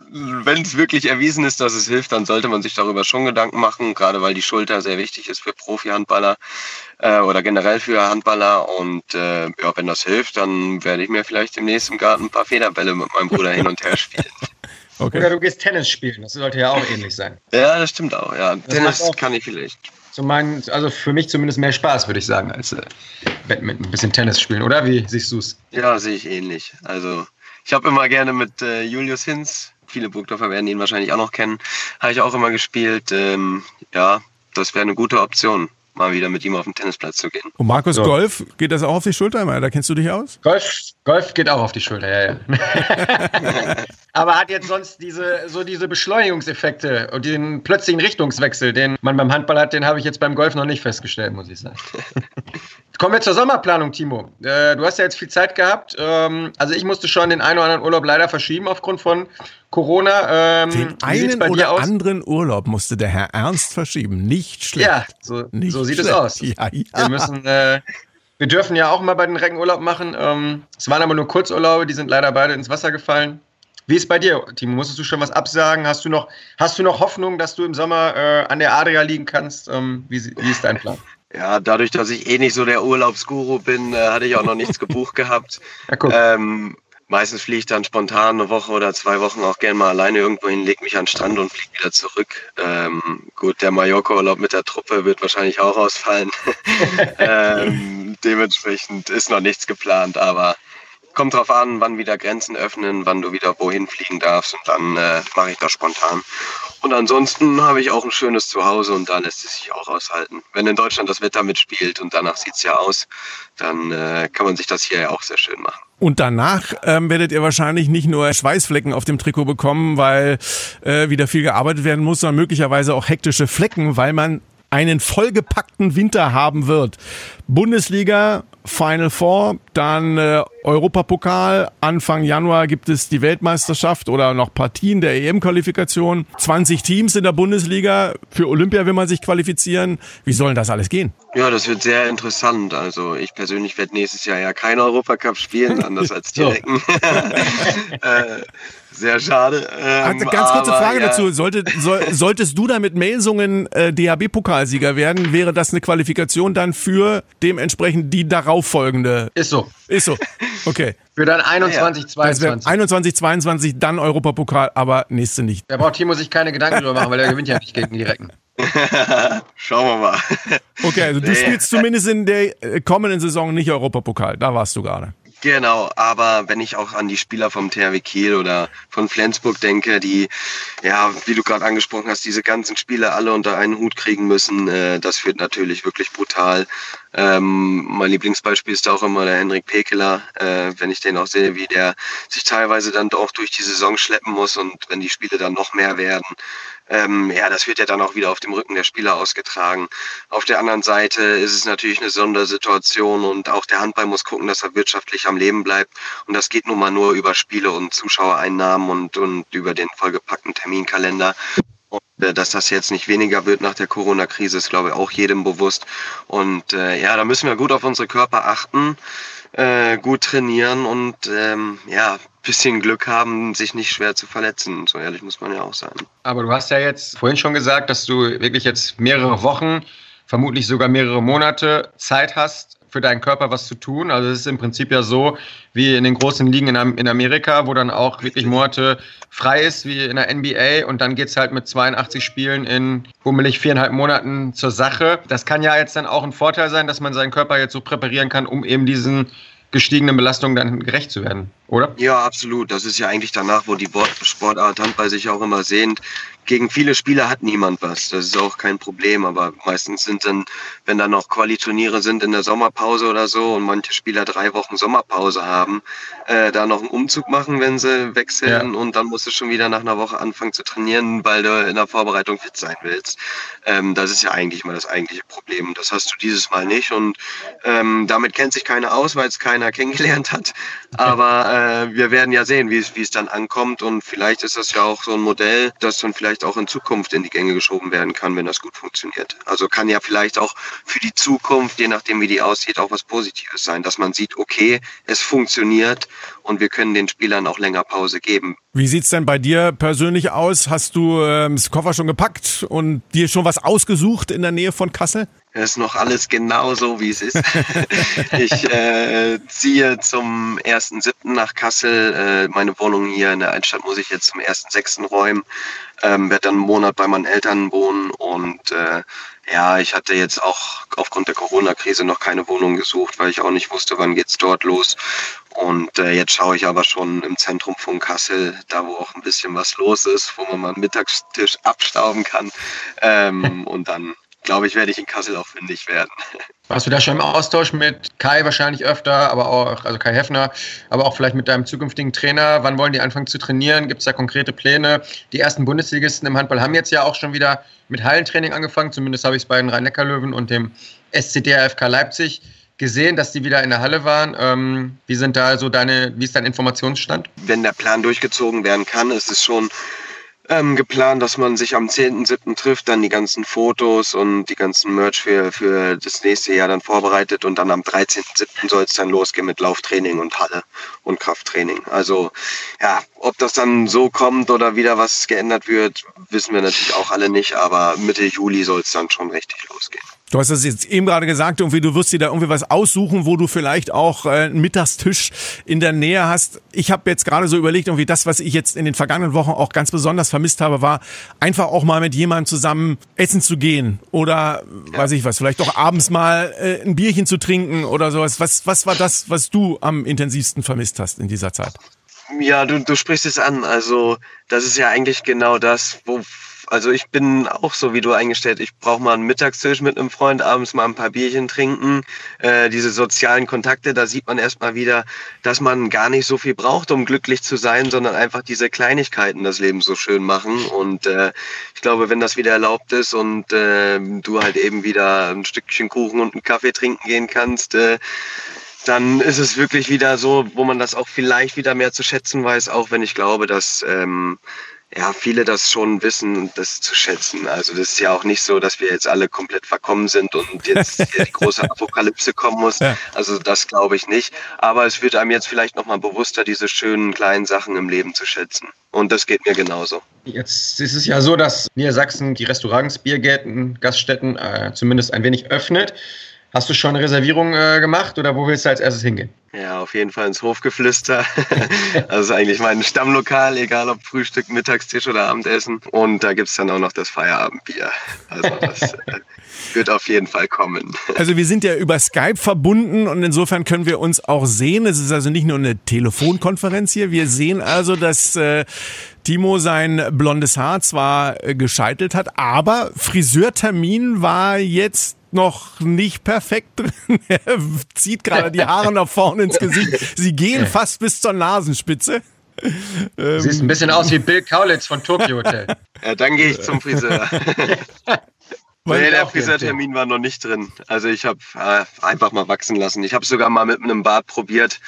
Speaker 3: wenn es wirklich erwiesen ist, dass es hilft, dann sollte man sich darüber schon Gedanken machen, gerade weil die Schulter sehr wichtig ist für Profi-Handballer äh, oder generell für Handballer und äh, ja, wenn das hilft, dann werde ich mir vielleicht demnächst im Garten ein paar Federbälle mit meinem Bruder hin und her spielen.
Speaker 2: Okay. Oder du gehst Tennis spielen, das sollte ja auch ähnlich sein.
Speaker 3: Ja, das stimmt auch. Ja, das Tennis auch kann ich vielleicht.
Speaker 2: Zu meinen, also für mich zumindest mehr Spaß, würde ich sagen, als äh, Badminton. Ein bisschen Tennis spielen, oder? Wie siehst du es?
Speaker 3: Ja, sehe ich ähnlich. Also ich habe immer gerne mit äh, Julius Hinz, viele Burgdorfer werden ihn wahrscheinlich auch noch kennen, habe ich auch immer gespielt. Ähm, ja, das wäre eine gute Option mal wieder mit ihm auf den Tennisplatz zu gehen.
Speaker 1: Und Markus so. Golf, geht das auch auf die Schulter? Da kennst du dich aus?
Speaker 2: Golf, Golf geht auch auf die Schulter, ja, ja. Aber hat jetzt sonst diese, so diese Beschleunigungseffekte und den plötzlichen Richtungswechsel, den man beim Handball hat, den habe ich jetzt beim Golf noch nicht festgestellt, muss ich sagen. Kommen wir zur Sommerplanung, Timo. Äh, du hast ja jetzt viel Zeit gehabt. Ähm, also ich musste schon den einen oder anderen Urlaub leider verschieben aufgrund von Corona.
Speaker 1: Ähm, den einen oder aus? anderen Urlaub musste der Herr Ernst verschieben. Nicht schlecht.
Speaker 2: Ja, so,
Speaker 1: Nicht
Speaker 2: so sieht
Speaker 1: schlecht.
Speaker 2: es aus.
Speaker 1: Ja, ja.
Speaker 2: Wir müssen, äh, wir dürfen ja auch mal bei den Recken Urlaub machen. Ähm, es waren aber nur Kurzurlaube, die sind leider beide ins Wasser gefallen. Wie ist bei dir, Timo? Musstest du schon was absagen? Hast du noch, hast du noch Hoffnung, dass du im Sommer äh, an der Adria liegen kannst? Ähm, wie, wie ist dein Plan?
Speaker 3: Ja, dadurch, dass ich eh nicht so der Urlaubsguru bin, äh, hatte ich auch noch nichts gebucht gehabt.
Speaker 2: Ja,
Speaker 3: ähm, meistens fliege ich dann spontan eine Woche oder zwei Wochen auch gerne mal alleine irgendwo hin, leg mich an den Strand und fliege wieder zurück. Ähm, gut, der Mallorca-Urlaub mit der Truppe wird wahrscheinlich auch ausfallen. ähm, dementsprechend ist noch nichts geplant, aber kommt drauf an, wann wieder Grenzen öffnen, wann du wieder wohin fliegen darfst und dann äh, mache ich das spontan. Und ansonsten habe ich auch ein schönes Zuhause und da lässt es sich auch aushalten. Wenn in Deutschland das Wetter mitspielt und danach sieht es ja aus, dann äh, kann man sich das hier ja auch sehr schön machen.
Speaker 1: Und danach ähm, werdet ihr wahrscheinlich nicht nur Schweißflecken auf dem Trikot bekommen, weil äh, wieder viel gearbeitet werden muss, sondern möglicherweise auch hektische Flecken, weil man einen vollgepackten Winter haben wird. Bundesliga, Final Four, dann äh, Europapokal, Anfang Januar gibt es die Weltmeisterschaft oder noch Partien der EM-Qualifikation. 20 Teams in der Bundesliga, für Olympia will man sich qualifizieren. Wie soll das alles gehen?
Speaker 3: Ja, das wird sehr interessant. Also ich persönlich werde nächstes Jahr ja keinen Europacup spielen, anders als die Recken. äh, sehr schade.
Speaker 1: Ähm, Ganz kurze
Speaker 3: aber,
Speaker 1: Frage
Speaker 3: ja.
Speaker 1: dazu. Sollte, soll, solltest du da mit Melsungen äh, DHB-Pokalsieger werden, wäre das eine Qualifikation dann für dementsprechend die darauffolgende?
Speaker 2: Ist so.
Speaker 1: Ist so. Okay.
Speaker 2: Für dann 21,
Speaker 1: Das wäre
Speaker 2: 22.
Speaker 1: 21, 22, dann Europapokal, aber nächste nicht.
Speaker 2: Da braucht Timo sich keine Gedanken drüber machen, weil er gewinnt ja nicht gegen die Recken.
Speaker 3: Schauen wir mal.
Speaker 1: Okay, also du
Speaker 3: Nee.
Speaker 1: spielst zumindest in der äh, kommenden Saison nicht Europapokal. Da warst du gerade.
Speaker 3: Genau, aber wenn ich auch an die Spieler vom THW Kiel oder von Flensburg denke, die, ja, wie du gerade angesprochen hast, diese ganzen Spiele alle unter einen Hut kriegen müssen, äh, das wird natürlich wirklich brutal. Ähm, mein Lieblingsbeispiel ist auch immer der Henrik Pekeler, äh, wenn ich den auch sehe, wie der sich teilweise dann auch durch die Saison schleppen muss und wenn die Spiele dann noch mehr werden, ähm, ja, das wird ja dann auch wieder auf dem Rücken der Spieler ausgetragen. Auf der anderen Seite ist es natürlich eine Sondersituation und auch der Handball muss gucken, dass er wirtschaftlich am Leben bleibt. Und das geht nun mal nur über Spiele und Zuschauereinnahmen und, und über den vollgepackten Terminkalender. Und äh, dass das jetzt nicht weniger wird nach der Corona-Krise, ist, glaube ich, auch jedem bewusst. Und äh, ja, da müssen wir gut auf unsere Körper achten, äh, gut trainieren und ähm, ja, bisschen Glück haben, sich nicht schwer zu verletzen. So ehrlich muss man ja auch sein.
Speaker 2: Aber du hast ja jetzt vorhin schon gesagt, dass du wirklich jetzt mehrere Wochen, vermutlich sogar mehrere Monate Zeit hast, für deinen Körper was zu tun. Also es ist im Prinzip ja so wie in den großen Ligen in Amerika, wo dann auch wirklich Monate frei ist, wie in der NBA. Und dann geht es halt mit 82 Spielen in bummelig viereinhalb Monaten zur Sache. Das kann ja jetzt dann auch ein Vorteil sein, dass man seinen Körper jetzt so präparieren kann, um eben diesen gestiegenen Belastungen dann gerecht zu werden, oder?
Speaker 3: Ja, absolut. Das ist ja eigentlich danach, wo die Sportart Handball sich auch immer sehnt. Gegen viele Spieler hat niemand was. Das ist auch kein Problem. Aber meistens sind dann, wenn dann noch Qualiturniere sind in der Sommerpause oder so und manche Spieler drei Wochen Sommerpause haben, äh, da noch einen Umzug machen, wenn sie wechseln ja. und dann musst du schon wieder nach einer Woche anfangen zu trainieren, weil du in der Vorbereitung fit sein willst. Ähm, das ist ja eigentlich mal das eigentliche Problem. Das hast du dieses Mal nicht und ähm, damit kennt sich keiner aus, weil es keiner kennengelernt hat. Aber äh, wir werden ja sehen, wie es dann ankommt und vielleicht ist das ja auch so ein Modell, das dann vielleicht auch in Zukunft in die Gänge geschoben werden kann, wenn das gut funktioniert. Also kann ja vielleicht auch für die Zukunft, je nachdem wie die aussieht, auch was Positives sein, dass man sieht, okay, es funktioniert und wir können den Spielern auch länger Pause geben.
Speaker 1: Wie sieht's denn bei dir persönlich aus? Hast du ähm, das Koffer schon gepackt und dir schon was ausgesucht in der Nähe von Kassel?
Speaker 3: Es ist noch alles genau so, wie es ist. ich äh, ziehe zum 1.7. nach Kassel. Äh, meine Wohnung hier in der Altstadt muss ich jetzt zum 1.6. räumen. Ähm, werde dann einen Monat bei meinen Eltern wohnen und äh, ja, ich hatte jetzt auch aufgrund der Corona-Krise noch keine Wohnung gesucht, weil ich auch nicht wusste, wann geht's dort los. Und äh, jetzt schaue ich aber schon im Zentrum von Kassel, da wo auch ein bisschen was los ist, wo man mal einen Mittagstisch abstauben kann. Ähm, und dann glaube ich, werde ich in Kassel auch fündig werden.
Speaker 2: Warst du da schon im Austausch mit Kai wahrscheinlich öfter, aber auch, also Kai Heffner, aber auch vielleicht mit deinem zukünftigen Trainer? Wann wollen die anfangen zu trainieren? Gibt es da konkrete Pläne? Die ersten Bundesligisten im Handball haben jetzt ja auch schon wieder mit Hallentraining angefangen. Zumindest habe ich es bei den Rhein-Neckar-Löwen und dem SCDRFK Leipzig gesehen, dass die wieder in der Halle waren. Ähm, wie sind da so deine, wie ist dein Informationsstand?
Speaker 3: Wenn der Plan durchgezogen werden kann, ist es schon ähm, geplant, dass man sich am 10.7. trifft, dann die ganzen Fotos und die ganzen Merch für, für das nächste Jahr dann vorbereitet und dann am 13.7. soll es dann losgehen mit Lauftraining und Halle und Krafttraining. Also ja, ob das dann so kommt oder wieder was geändert wird, wissen wir natürlich auch alle nicht, aber Mitte Juli soll es dann schon richtig losgehen.
Speaker 1: Du hast das jetzt eben gerade gesagt, irgendwie, du wirst dir da irgendwie was aussuchen, wo du vielleicht auch äh, einen Mittagstisch in der Nähe hast. Ich habe jetzt gerade so überlegt, irgendwie das, was ich jetzt in den vergangenen Wochen auch ganz besonders vermisst habe, war einfach auch mal mit jemandem zusammen essen zu gehen oder ja. weiß ich was, vielleicht auch abends mal äh, ein Bierchen zu trinken oder sowas. Was, was war das, was du am intensivsten vermisst hast in dieser Zeit?
Speaker 3: Ja, du, du sprichst es an. Also das ist ja eigentlich genau das, wo also ich bin auch so wie du eingestellt. Ich brauche mal einen Mittagstisch mit einem Freund, abends mal ein paar Bierchen trinken. Äh, diese sozialen Kontakte, da sieht man erstmal wieder, dass man gar nicht so viel braucht, um glücklich zu sein, sondern einfach diese Kleinigkeiten das Leben so schön machen. Und äh, ich glaube, wenn das wieder erlaubt ist und äh, du halt eben wieder ein Stückchen Kuchen und einen Kaffee trinken gehen kannst, äh, dann ist es wirklich wieder so, wo man das auch vielleicht wieder mehr zu schätzen weiß, auch wenn ich glaube, dass ähm, ja, viele das schon wissen das zu schätzen. Also das ist ja auch nicht so, dass wir jetzt alle komplett verkommen sind und jetzt die große Apokalypse kommen muss. Ja. Also das glaube ich nicht. Aber es wird einem jetzt vielleicht nochmal bewusster, diese schönen kleinen Sachen im Leben zu schätzen. Und das geht mir genauso.
Speaker 2: Jetzt ist es ja so, dass Niedersachsen die Restaurants, Biergärten, Gaststätten äh, zumindest ein wenig öffnet. Hast du schon eine Reservierung äh, gemacht oder wo willst du als erstes hingehen?
Speaker 3: Ja, auf jeden Fall ins Hofgeflüster. das ist eigentlich mein Stammlokal, egal ob Frühstück, Mittagstisch oder Abendessen. Und da gibt es dann auch noch das Feierabendbier. Also das äh, wird auf jeden Fall kommen.
Speaker 1: Also wir sind ja über Skype verbunden und insofern können wir uns auch sehen. Es ist also nicht nur eine Telefonkonferenz hier. Wir sehen also, dass äh, Timo sein blondes Haar zwar äh, gescheitelt hat, aber Friseurtermin war jetzt noch nicht perfekt drin. er zieht gerade die Haare nach vorne ins Gesicht. Sie gehen fast bis zur Nasenspitze.
Speaker 2: Ähm, Siehst ein bisschen aus wie Bill Kaulitz von Tokyo Hotel.
Speaker 3: Ja, dann gehe ich zum Friseur. nee, der Friseurtermin war noch nicht drin. Also ich habe äh, einfach mal wachsen lassen. Ich habe es sogar mal mit einem Bart probiert,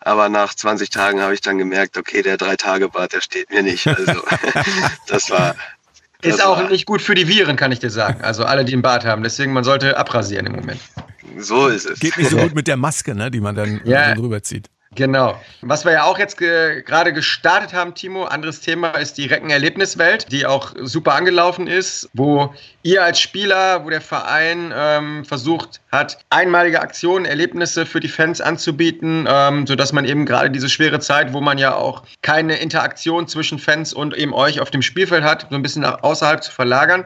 Speaker 3: aber nach 20 Tagen habe ich dann gemerkt, okay, der drei Tage Bart, der steht mir nicht. Also das war
Speaker 2: das ist auch war, nicht gut für die Viren, kann ich dir sagen. Also alle, die einen Bart haben. Deswegen, man sollte abrasieren im Moment.
Speaker 3: So ist es.
Speaker 1: Geht nicht so gut mit der Maske, ne, die man dann ja. drüber zieht.
Speaker 2: Genau. Was wir ja auch jetzt ge gerade gestartet haben, Timo, anderes Thema ist die Recken-Erlebniswelt, die auch super angelaufen ist, wo ihr als Spieler, wo der Verein ähm, versucht hat, einmalige Aktionen, Erlebnisse für die Fans anzubieten, ähm, sodass man eben gerade diese schwere Zeit, wo man ja auch keine Interaktion zwischen Fans und eben euch auf dem Spielfeld hat, so ein bisschen nach außerhalb zu verlagern.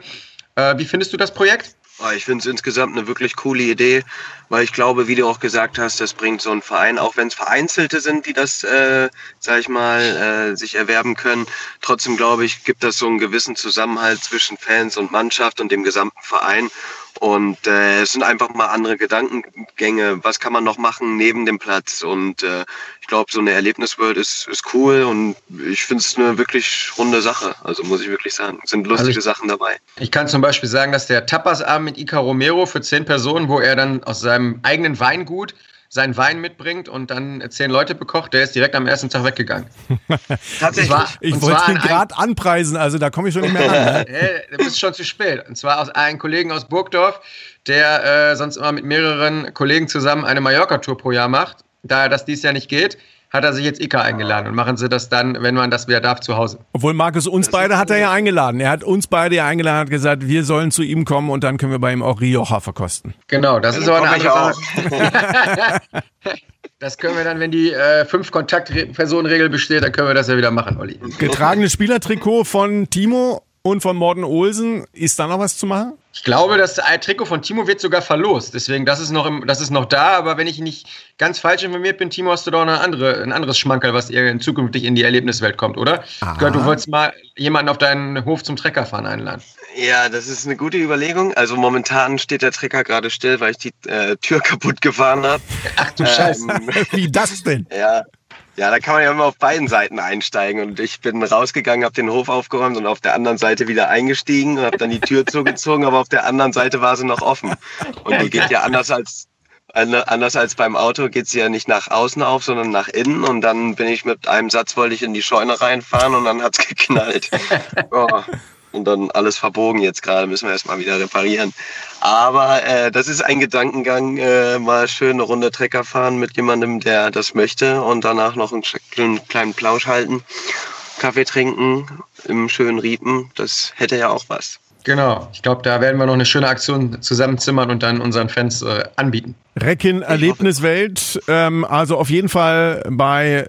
Speaker 2: Äh, wie findest du das Projekt?
Speaker 3: Ah, ich finde es insgesamt eine wirklich coole Idee, weil ich glaube, wie du auch gesagt hast, das bringt so ein Verein, auch wenn es Vereinzelte sind, die das, äh, sag ich mal, äh, sich erwerben können. Trotzdem glaube ich, gibt das so einen gewissen Zusammenhalt zwischen Fans und Mannschaft und dem gesamten Verein. Und äh, es sind einfach mal andere Gedankengänge. Was kann man noch machen neben dem Platz? Und äh, ich glaube, so eine Erlebnisworld ist, ist cool und ich finde es eine wirklich runde Sache. Also muss ich wirklich sagen, es sind lustige also ich, Sachen dabei.
Speaker 2: Ich kann zum Beispiel sagen, dass der Tapasabend mit Ica Romero für zehn Personen, wo er dann aus seinem eigenen Weingut seinen Wein mitbringt und dann zehn Leute bekocht, der ist direkt am ersten Tag weggegangen.
Speaker 1: Tatsächlich. War, ich wollte ihn gerade anpreisen, also da komme ich schon nicht mehr ran.
Speaker 2: Ne? du bist schon zu spät. Und zwar aus einem Kollegen aus Burgdorf, der äh, sonst immer mit mehreren Kollegen zusammen eine Mallorca-Tour pro Jahr macht. Da das dies Jahr nicht geht, hat er sich jetzt Ika eingeladen und machen sie das dann, wenn man das wieder darf, zu Hause.
Speaker 1: Obwohl Markus uns beide hat er ja eingeladen. Er hat uns beide ja eingeladen, hat gesagt, wir sollen zu ihm kommen und dann können wir bei ihm auch Rioja verkosten.
Speaker 2: Genau, das ja, ist aber eine andere Sache. Das können wir dann, wenn die äh, fünf Kontaktpersonenregel besteht, dann können wir das ja wieder machen, Olli.
Speaker 1: Getragenes Spielertrikot von Timo und von Morten Olsen. Ist da noch was zu machen?
Speaker 2: Ich glaube, das Trikot von Timo wird sogar verlost. Deswegen, das ist noch, im, das ist noch da. Aber wenn ich nicht ganz falsch informiert bin, Timo, hast du doch eine andere, ein anderes Schmankerl, was ihr zukünftig in die Erlebniswelt kommt, oder? Ich gehört, du wolltest mal jemanden auf deinen Hof zum Treckerfahren einladen.
Speaker 3: Ja, das ist eine gute Überlegung. Also momentan steht der Trecker gerade still, weil ich die äh, Tür kaputt gefahren habe.
Speaker 2: Ach du Scheiße.
Speaker 1: Ähm, Wie das denn?
Speaker 3: Ja, ja, da kann man ja immer auf beiden Seiten einsteigen. Und ich bin rausgegangen, habe den Hof aufgeräumt und auf der anderen Seite wieder eingestiegen und habe dann die Tür zugezogen, aber auf der anderen Seite war sie noch offen. Und die geht ja anders als anders als beim Auto geht sie ja nicht nach außen auf, sondern nach innen. Und dann bin ich mit einem Satz wollte ich in die Scheune reinfahren und dann hat's geknallt. Oh und dann alles verbogen jetzt gerade, müssen wir erstmal wieder reparieren. Aber äh, das ist ein Gedankengang, äh, mal schön eine Runde Trecker fahren mit jemandem, der das möchte und danach noch einen kleinen Plausch halten, Kaffee trinken im schönen Riepen, das hätte ja auch was.
Speaker 2: Genau, ich glaube, da werden wir noch eine schöne Aktion zusammenzimmern und dann unseren Fans äh, anbieten.
Speaker 1: Recken Erlebniswelt, ähm, also auf jeden Fall bei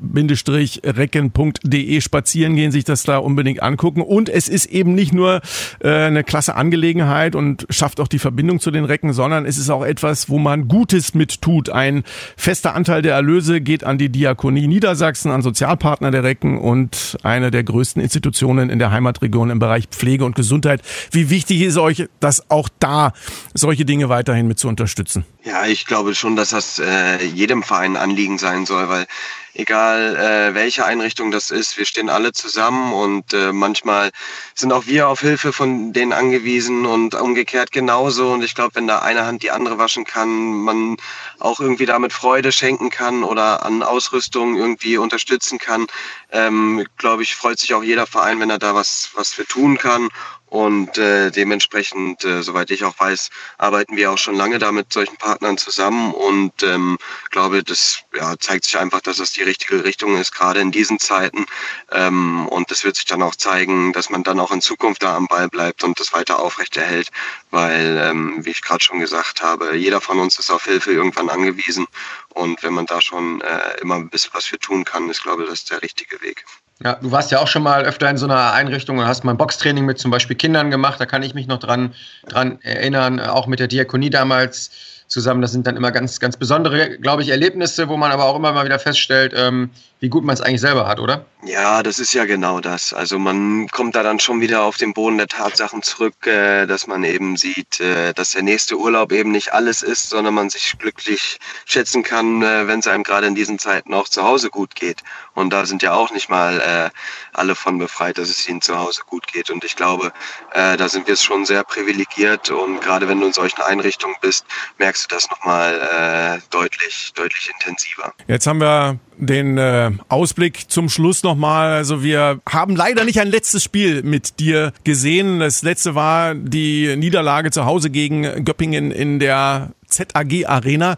Speaker 1: die-recken.de spazieren gehen, sich das da unbedingt angucken. Und es ist eben nicht nur äh, eine klasse Angelegenheit und schafft auch die Verbindung zu den Recken, sondern es ist auch etwas, wo man Gutes mit tut. Ein fester Anteil der Erlöse geht an die Diakonie Niedersachsen, an Sozialpartner der Recken und eine der größten Institutionen in der Heimatregion im Bereich Pflege und Gesundheit. Wie wichtig ist euch, dass auch da solche Dinge weiterhin mit zu unterstützen?
Speaker 3: Ja, ich glaube schon, dass das äh, jedem Verein Anliegen sein soll, weil egal äh, welche Einrichtung das ist, wir stehen alle zusammen und äh, manchmal sind auch wir auf Hilfe von denen angewiesen und umgekehrt genauso. Und ich glaube, wenn da eine Hand die andere waschen kann, man auch irgendwie damit Freude schenken kann oder an Ausrüstung irgendwie unterstützen kann, ähm, glaube ich, freut sich auch jeder Verein, wenn er da was, was für tun kann. Und äh, dementsprechend, äh, soweit ich auch weiß, arbeiten wir auch schon lange da mit solchen Partnern zusammen und ähm, glaube, das ja, zeigt sich einfach, dass das die richtige Richtung ist, gerade in diesen Zeiten. Ähm, und das wird sich dann auch zeigen, dass man dann auch in Zukunft da am Ball bleibt und das weiter aufrechterhält, weil, ähm, wie ich gerade schon gesagt habe, jeder von uns ist auf Hilfe irgendwann angewiesen. Und wenn man da schon äh, immer ein bisschen was für tun kann, ist, glaube ich, das der richtige Weg.
Speaker 2: Ja, du warst ja auch schon mal öfter in so einer Einrichtung und hast mal ein Boxtraining mit zum Beispiel Kindern gemacht. Da kann ich mich noch dran, dran erinnern, auch mit der Diakonie damals zusammen. Das sind dann immer ganz, ganz besondere, glaube ich, Erlebnisse, wo man aber auch immer mal wieder feststellt, ähm, wie gut man es eigentlich selber hat, oder?
Speaker 3: Ja, das ist ja genau das. Also man kommt da dann schon wieder auf den Boden der Tatsachen zurück, äh, dass man eben sieht, äh, dass der nächste Urlaub eben nicht alles ist, sondern man sich glücklich schätzen kann, äh, wenn es einem gerade in diesen Zeiten auch zu Hause gut geht. Und da sind ja auch nicht mal äh, alle von befreit, dass es ihnen zu Hause gut geht. Und ich glaube, äh, da sind wir schon sehr privilegiert. Und gerade wenn du in solchen Einrichtungen bist, merkst du das nochmal äh, deutlich, deutlich intensiver.
Speaker 1: Jetzt haben wir den äh, Ausblick zum Schluss nochmal. Also wir haben leider nicht ein letztes Spiel mit dir gesehen. Das letzte war die Niederlage zu Hause gegen Göppingen in der ZAG Arena.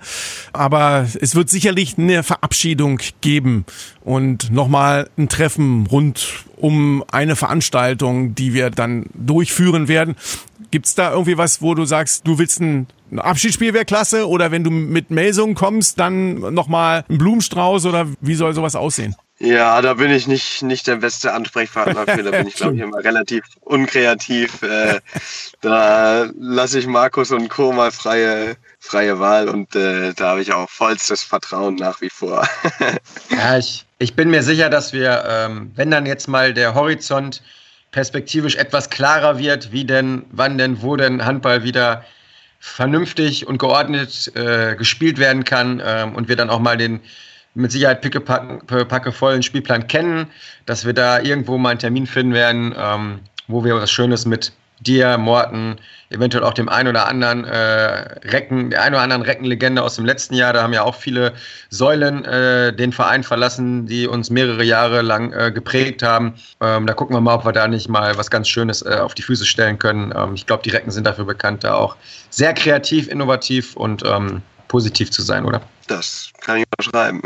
Speaker 1: Aber es wird sicherlich eine Verabschiedung geben und nochmal ein Treffen rund um eine Veranstaltung, die wir dann durchführen werden. Gibt's da irgendwie was, wo du sagst, du willst ein Abschiedsspiel wäre klasse oder wenn du mit Melsungen kommst, dann nochmal ein Blumenstrauß oder wie soll sowas aussehen?
Speaker 3: Ja, da bin ich nicht, nicht der beste Ansprechpartner für. Da bin ich, glaube ich, immer relativ unkreativ. Äh, da lasse ich Markus und Co. mal freie, freie Wahl und äh, da habe ich auch vollstes Vertrauen nach wie vor.
Speaker 2: ja, ich, ich bin mir sicher, dass wir, ähm, wenn dann jetzt mal der Horizont perspektivisch etwas klarer wird, wie denn, wann denn, wo denn Handball wieder vernünftig und geordnet äh, gespielt werden kann ähm, und wir dann auch mal den mit Sicherheit pickepacke vollen Spielplan kennen, dass wir da irgendwo mal einen Termin finden werden, ähm, wo wir was Schönes mit dir, Morten, eventuell auch dem einen oder anderen äh, Recken, der einen oder anderen Reckenlegende aus dem letzten Jahr. Da haben ja auch viele Säulen äh, den Verein verlassen, die uns mehrere Jahre lang äh, geprägt haben. Ähm, da gucken wir mal, ob wir da nicht mal was ganz Schönes äh, auf die Füße stellen können. Ähm, ich glaube, die Recken sind dafür bekannt, da auch sehr kreativ, innovativ und ähm, positiv zu sein, oder?
Speaker 3: Das kann ich unterschreiben.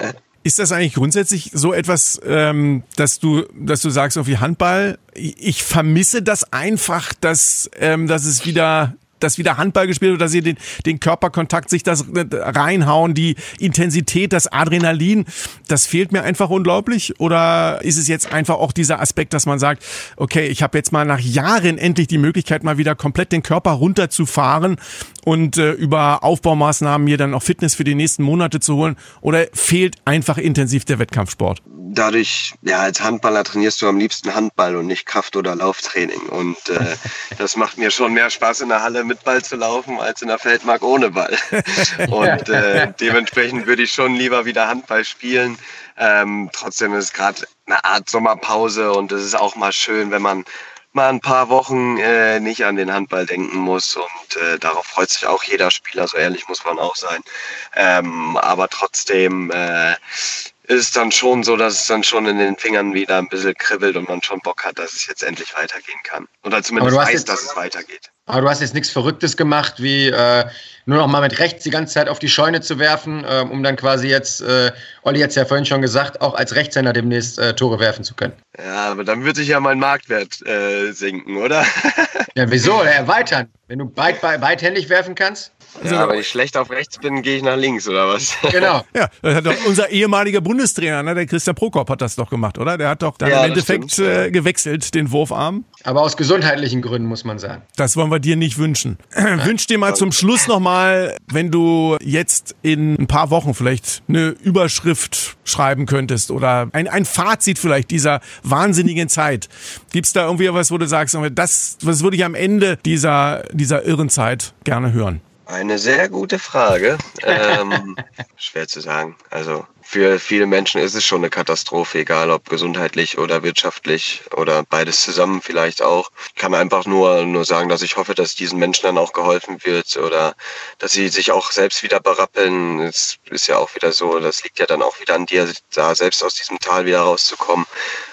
Speaker 1: Ist das eigentlich grundsätzlich so etwas, ähm, dass du, dass du sagst, auf wie Handball? Ich vermisse das einfach, dass, ähm, dass es wieder dass wieder Handball gespielt wird, dass sie den, den Körperkontakt, sich das reinhauen, die Intensität, das Adrenalin, das fehlt mir einfach unglaublich? Oder ist es jetzt einfach auch dieser Aspekt, dass man sagt, okay, ich habe jetzt mal nach Jahren endlich die Möglichkeit, mal wieder komplett den Körper runterzufahren und äh, über Aufbaumaßnahmen mir dann auch Fitness für die nächsten Monate zu holen? Oder fehlt einfach intensiv der Wettkampfsport?
Speaker 3: Dadurch, ja, als Handballer trainierst du am liebsten Handball und nicht Kraft- oder Lauftraining. Und äh, das macht mir schon mehr Spaß in der Halle mit Ball zu laufen, als in der Feldmark ohne Ball. Und äh, dementsprechend würde ich schon lieber wieder Handball spielen. Ähm, trotzdem ist es gerade eine Art Sommerpause und es ist auch mal schön, wenn man mal ein paar Wochen äh, nicht an den Handball denken muss und äh, darauf freut sich auch jeder Spieler, so ehrlich muss man auch sein. Ähm, aber trotzdem äh, ist es dann schon so, dass es dann schon in den Fingern wieder ein bisschen kribbelt und man schon Bock hat, dass es jetzt endlich weitergehen kann. Oder zumindest weiß, dass es weitergeht.
Speaker 2: Aber du hast jetzt nichts Verrücktes gemacht, wie äh, nur noch mal mit rechts die ganze Zeit auf die Scheune zu werfen, äh, um dann quasi jetzt, äh, Olli hat es ja vorhin schon gesagt, auch als Rechtshänder demnächst äh, Tore werfen zu können.
Speaker 3: Ja, aber dann wird sich ja mein Marktwert äh, sinken, oder?
Speaker 2: ja, wieso? Erweitern. Wenn du weit, beidhändig werfen kannst.
Speaker 3: Also, ja, wenn ich schlecht auf rechts bin, gehe ich nach links, oder was?
Speaker 2: Genau.
Speaker 1: ja, das hat doch unser ehemaliger Bundestrainer, ne, der Christian Prokop, hat das doch gemacht, oder? Der hat doch dann ja, im Endeffekt äh, gewechselt, den Wurfarm.
Speaker 2: Aber aus gesundheitlichen Gründen, muss man sagen.
Speaker 1: Das wollen wir dir nicht wünschen. Wünsch dir mal zum Schluss nochmal, wenn du jetzt in ein paar Wochen vielleicht eine Überschrift schreiben könntest oder ein, ein Fazit vielleicht dieser wahnsinnigen Zeit. Gibt's da irgendwie was, wo du sagst, das, das würde ich am Ende dieser, dieser irren Zeit gerne hören?
Speaker 3: Eine sehr gute Frage. Ähm, schwer zu sagen. Also für viele Menschen ist es schon eine Katastrophe, egal ob gesundheitlich oder wirtschaftlich oder beides zusammen vielleicht auch. Ich kann einfach nur, nur sagen, dass ich hoffe, dass diesen Menschen dann auch geholfen wird oder dass sie sich auch selbst wieder berappeln. Es ist ja auch wieder so, das liegt ja dann auch wieder an dir, da selbst aus diesem Tal wieder rauszukommen.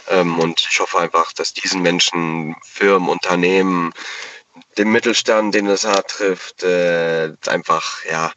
Speaker 3: Ähm, und ich hoffe einfach, dass diesen Menschen, Firmen, Unternehmen, dem Mittelstand, den es hart trifft, äh, einfach ja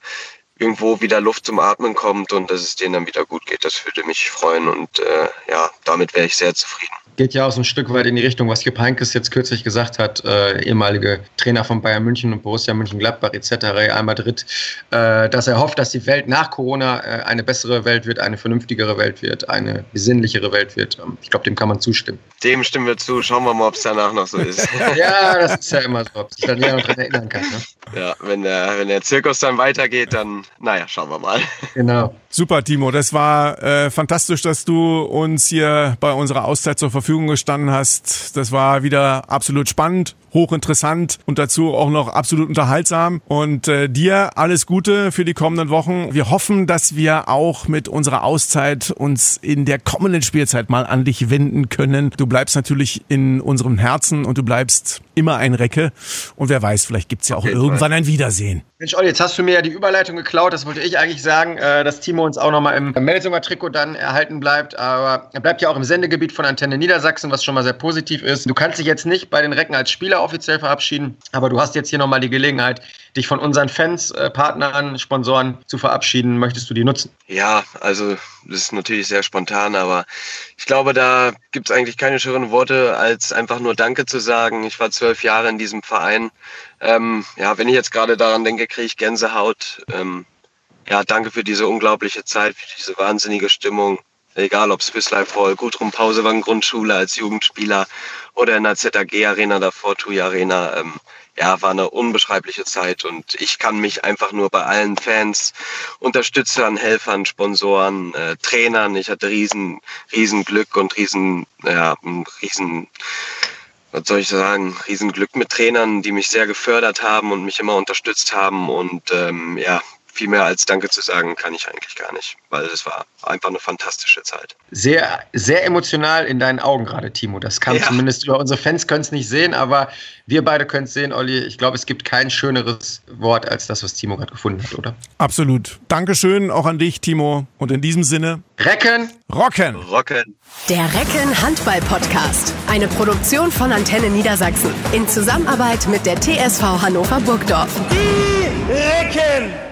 Speaker 3: irgendwo wieder Luft zum Atmen kommt und dass es denen dann wieder gut geht. Das würde mich freuen und äh, ja, damit wäre ich sehr zufrieden
Speaker 2: geht ja auch so ein Stück weit in die Richtung, was Jupp Heynckes jetzt kürzlich gesagt hat, äh, ehemalige Trainer von Bayern München und Borussia Mönchengladbach etc., Real Madrid, äh, dass er hofft, dass die Welt nach Corona äh, eine bessere Welt wird, eine vernünftigere Welt wird, eine besinnlichere Welt wird. Ähm, ich glaube, dem kann man zustimmen.
Speaker 3: Dem stimmen wir zu. Schauen wir mal, ob es danach noch so ist.
Speaker 2: ja, das ist ja immer so, ob sich dann jemand daran erinnern kann. Ne?
Speaker 3: Ja, wenn der, wenn der Zirkus dann weitergeht, dann, naja, schauen wir mal.
Speaker 2: Genau.
Speaker 1: Super, Timo. Das war äh, fantastisch, dass du uns hier bei unserer Auszeit zur Verfügung gestanden hast. Das war wieder absolut spannend hochinteressant und dazu auch noch absolut unterhaltsam. Und äh, dir alles Gute für die kommenden Wochen. Wir hoffen, dass wir auch mit unserer Auszeit uns in der kommenden Spielzeit mal an dich wenden können. Du bleibst natürlich in unserem Herzen und du bleibst immer ein Recke. Und wer weiß, vielleicht gibt's ja auch okay, irgendwann ein Wiedersehen.
Speaker 2: Mensch, Olli, jetzt hast du mir ja die Überleitung geklaut. Das wollte ich eigentlich sagen, äh, dass Timo uns auch nochmal im Melsunger Trikot dann erhalten bleibt. Aber er bleibt ja auch im Sendegebiet von Antenne Niedersachsen, was schon mal sehr positiv ist. Du kannst dich jetzt nicht bei den Recken als Spieler offiziell verabschieden. Aber du hast jetzt hier nochmal die Gelegenheit, dich von unseren Fans, äh, Partnern, Sponsoren zu verabschieden. Möchtest du die nutzen?
Speaker 3: Ja, also das ist natürlich sehr spontan, aber ich glaube, da gibt es eigentlich keine schöneren Worte, als einfach nur Danke zu sagen. Ich war zwölf Jahre in diesem Verein. Ähm, ja, wenn ich jetzt gerade daran denke, kriege ich Gänsehaut. Ähm, ja, danke für diese unglaubliche Zeit, für diese wahnsinnige Stimmung egal ob Swiss Life Hall, Gudrun Pausewagen Grundschule als Jugendspieler oder in der ZAG Arena, davor TUI Arena. Ähm, ja, war eine unbeschreibliche Zeit und ich kann mich einfach nur bei allen Fans, Unterstützern, Helfern, Sponsoren, äh, Trainern, ich hatte riesen, riesen Glück und riesen, ja, riesen, was soll ich sagen, riesen Glück mit Trainern, die mich sehr gefördert haben und mich immer unterstützt haben und ähm, ja, viel mehr als Danke zu sagen kann ich eigentlich gar nicht, weil es war einfach eine fantastische Zeit.
Speaker 2: Sehr, sehr emotional in deinen Augen gerade, Timo. Das kann ja. zumindest über unsere Fans können es nicht sehen, aber wir beide können es sehen, Olli. Ich glaube, es gibt kein schöneres Wort als das, was Timo gerade gefunden hat, oder?
Speaker 1: Absolut. Dankeschön auch an dich, Timo. Und in diesem Sinne.
Speaker 2: Recken!
Speaker 1: Rocken!
Speaker 3: Rocken!
Speaker 4: Der Recken Handball Podcast. Eine Produktion von Antenne Niedersachsen. In Zusammenarbeit mit der TSV Hannover Burgdorf.
Speaker 5: Die Recken!